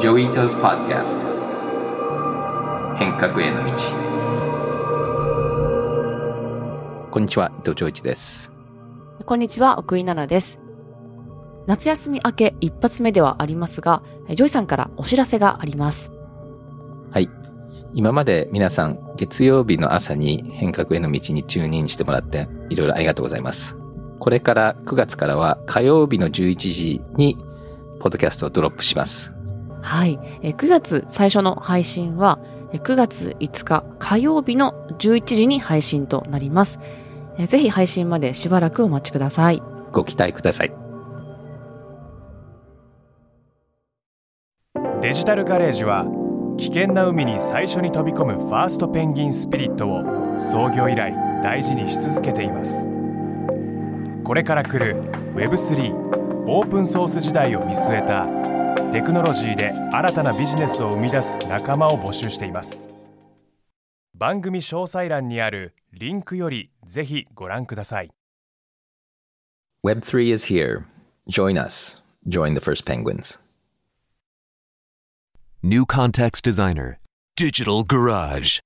Joi Ito's Podcast 変革への道。こんにちは伊藤穰一です。こんにちは奥井奈々です。夏休み明け一発目ではありますがジョイさんからお知らせがあります。はい。今まで皆さん月曜日の朝に変革への道に tune in してもらっていろいろありがとうございます。これから9月からは火曜日の11時にポッドキャストをドロップしますはい。9月最初の配信は9月5日火曜日の11時に配信となります。ぜひ配信までしばらくお待ちください。ご期待ください。デジタルガレージは危険な海に最初に飛び込むファーストペンギンスピリットを創業以来大事にし続けています。これから来る Web3 オープンソース時代を見据えたテクノロジーで新たなビジネスを生み出す仲間を募集しています番組詳細欄にあるリンクよりぜひご覧ください Web3 is here. Join us. Join the first penguins. New Context Designer Digital Garage.